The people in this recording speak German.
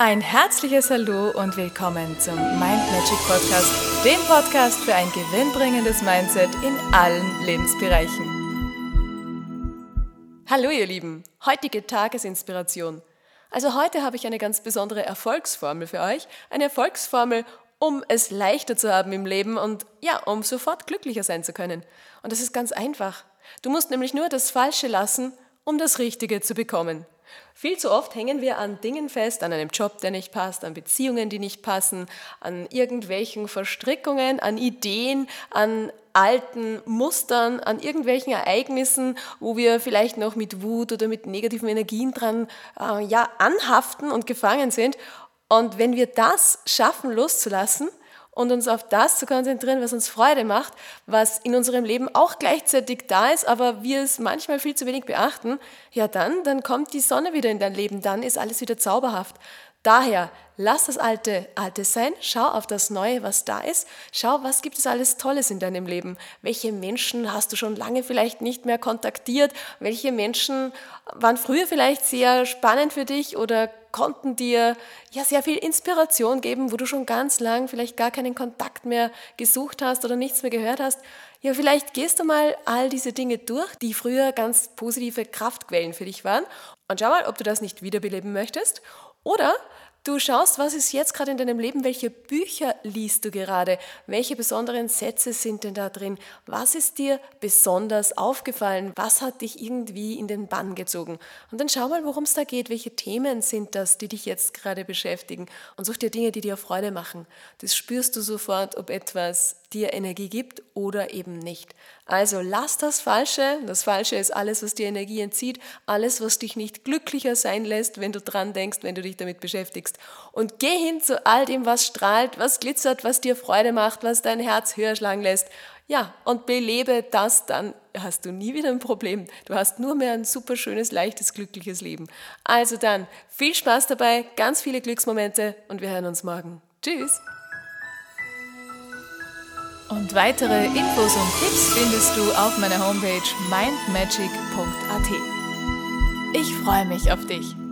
Ein herzliches Hallo und willkommen zum Mind Magic Podcast, dem Podcast für ein gewinnbringendes Mindset in allen Lebensbereichen. Hallo ihr Lieben, heutige Tagesinspiration. Also heute habe ich eine ganz besondere Erfolgsformel für euch, eine Erfolgsformel, um es leichter zu haben im Leben und ja, um sofort glücklicher sein zu können. Und das ist ganz einfach. Du musst nämlich nur das Falsche lassen, um das Richtige zu bekommen. Viel zu oft hängen wir an Dingen fest, an einem Job, der nicht passt, an Beziehungen, die nicht passen, an irgendwelchen Verstrickungen, an Ideen, an alten Mustern, an irgendwelchen Ereignissen, wo wir vielleicht noch mit Wut oder mit negativen Energien dran äh, ja, anhaften und gefangen sind. Und wenn wir das schaffen loszulassen, und uns auf das zu konzentrieren, was uns Freude macht, was in unserem Leben auch gleichzeitig da ist, aber wir es manchmal viel zu wenig beachten, ja dann, dann kommt die Sonne wieder in dein Leben, dann ist alles wieder zauberhaft. Daher, lass das Alte Alte sein, schau auf das Neue, was da ist, schau, was gibt es alles Tolles in deinem Leben, welche Menschen hast du schon lange vielleicht nicht mehr kontaktiert, welche Menschen waren früher vielleicht sehr spannend für dich oder konnten dir ja sehr viel Inspiration geben, wo du schon ganz lang vielleicht gar keinen Kontakt mehr gesucht hast oder nichts mehr gehört hast. Ja, vielleicht gehst du mal all diese Dinge durch, die früher ganz positive Kraftquellen für dich waren. Und schau mal, ob du das nicht wiederbeleben möchtest. Oder Du schaust, was ist jetzt gerade in deinem Leben, welche Bücher liest du gerade, welche besonderen Sätze sind denn da drin, was ist dir besonders aufgefallen, was hat dich irgendwie in den Bann gezogen. Und dann schau mal, worum es da geht, welche Themen sind das, die dich jetzt gerade beschäftigen und such dir Dinge, die dir Freude machen. Das spürst du sofort, ob etwas dir Energie gibt oder eben nicht. Also lass das Falsche. Das Falsche ist alles, was dir Energie entzieht, alles, was dich nicht glücklicher sein lässt, wenn du dran denkst, wenn du dich damit beschäftigst. Und geh hin zu all dem, was strahlt, was glitzert, was dir Freude macht, was dein Herz höher schlagen lässt. Ja, und belebe das, dann hast du nie wieder ein Problem. Du hast nur mehr ein super schönes, leichtes, glückliches Leben. Also dann, viel Spaß dabei, ganz viele Glücksmomente und wir hören uns morgen. Tschüss! Und weitere Infos und Tipps findest du auf meiner Homepage mindmagic.at. Ich freue mich auf dich.